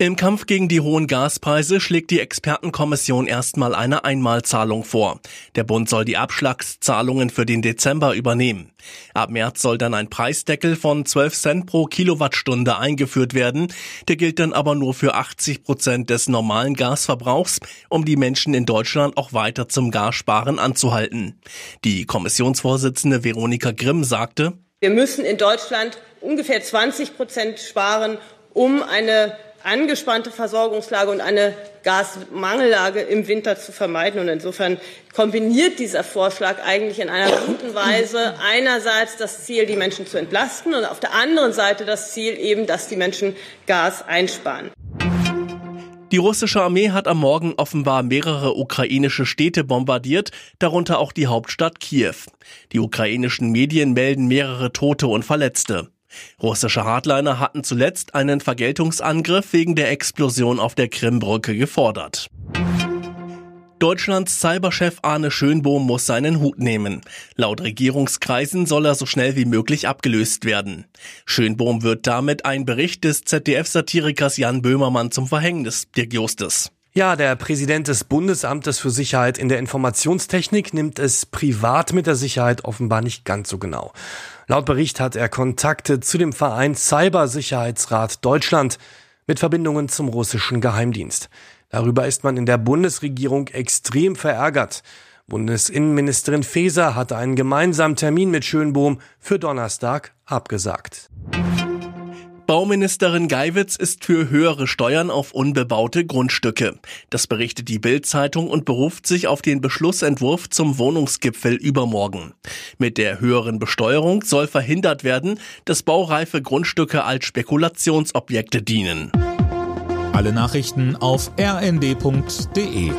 Im Kampf gegen die hohen Gaspreise schlägt die Expertenkommission erstmal eine Einmalzahlung vor. Der Bund soll die Abschlagszahlungen für den Dezember übernehmen. Ab März soll dann ein Preisdeckel von 12 Cent pro Kilowattstunde eingeführt werden. Der gilt dann aber nur für 80 Prozent des normalen Gasverbrauchs, um die Menschen in Deutschland auch weiter zum Gassparen anzuhalten. Die Kommissionsvorsitzende Veronika Grimm sagte, wir müssen in Deutschland ungefähr 20 Prozent sparen, um eine angespannte Versorgungslage und eine Gasmangellage im Winter zu vermeiden. Und insofern kombiniert dieser Vorschlag eigentlich in einer guten Weise einerseits das Ziel, die Menschen zu entlasten und auf der anderen Seite das Ziel eben, dass die Menschen Gas einsparen. Die russische Armee hat am Morgen offenbar mehrere ukrainische Städte bombardiert, darunter auch die Hauptstadt Kiew. Die ukrainischen Medien melden mehrere Tote und Verletzte. Russische Hardliner hatten zuletzt einen Vergeltungsangriff wegen der Explosion auf der Krimbrücke gefordert. Deutschlands Cyberchef Arne Schönbohm muss seinen Hut nehmen. Laut Regierungskreisen soll er so schnell wie möglich abgelöst werden. Schönbohm wird damit ein Bericht des ZDF-Satirikers Jan Böhmermann zum Verhängnis, Dirk Justus. Ja, der Präsident des Bundesamtes für Sicherheit in der Informationstechnik nimmt es privat mit der Sicherheit offenbar nicht ganz so genau. Laut Bericht hat er Kontakte zu dem Verein Cybersicherheitsrat Deutschland mit Verbindungen zum russischen Geheimdienst. Darüber ist man in der Bundesregierung extrem verärgert. Bundesinnenministerin Faeser hatte einen gemeinsamen Termin mit Schönbohm für Donnerstag abgesagt. Bauministerin Geiwitz ist für höhere Steuern auf unbebaute Grundstücke. Das berichtet die Bild-Zeitung und beruft sich auf den Beschlussentwurf zum Wohnungsgipfel übermorgen. Mit der höheren Besteuerung soll verhindert werden, dass baureife Grundstücke als Spekulationsobjekte dienen. Alle Nachrichten auf rnd.de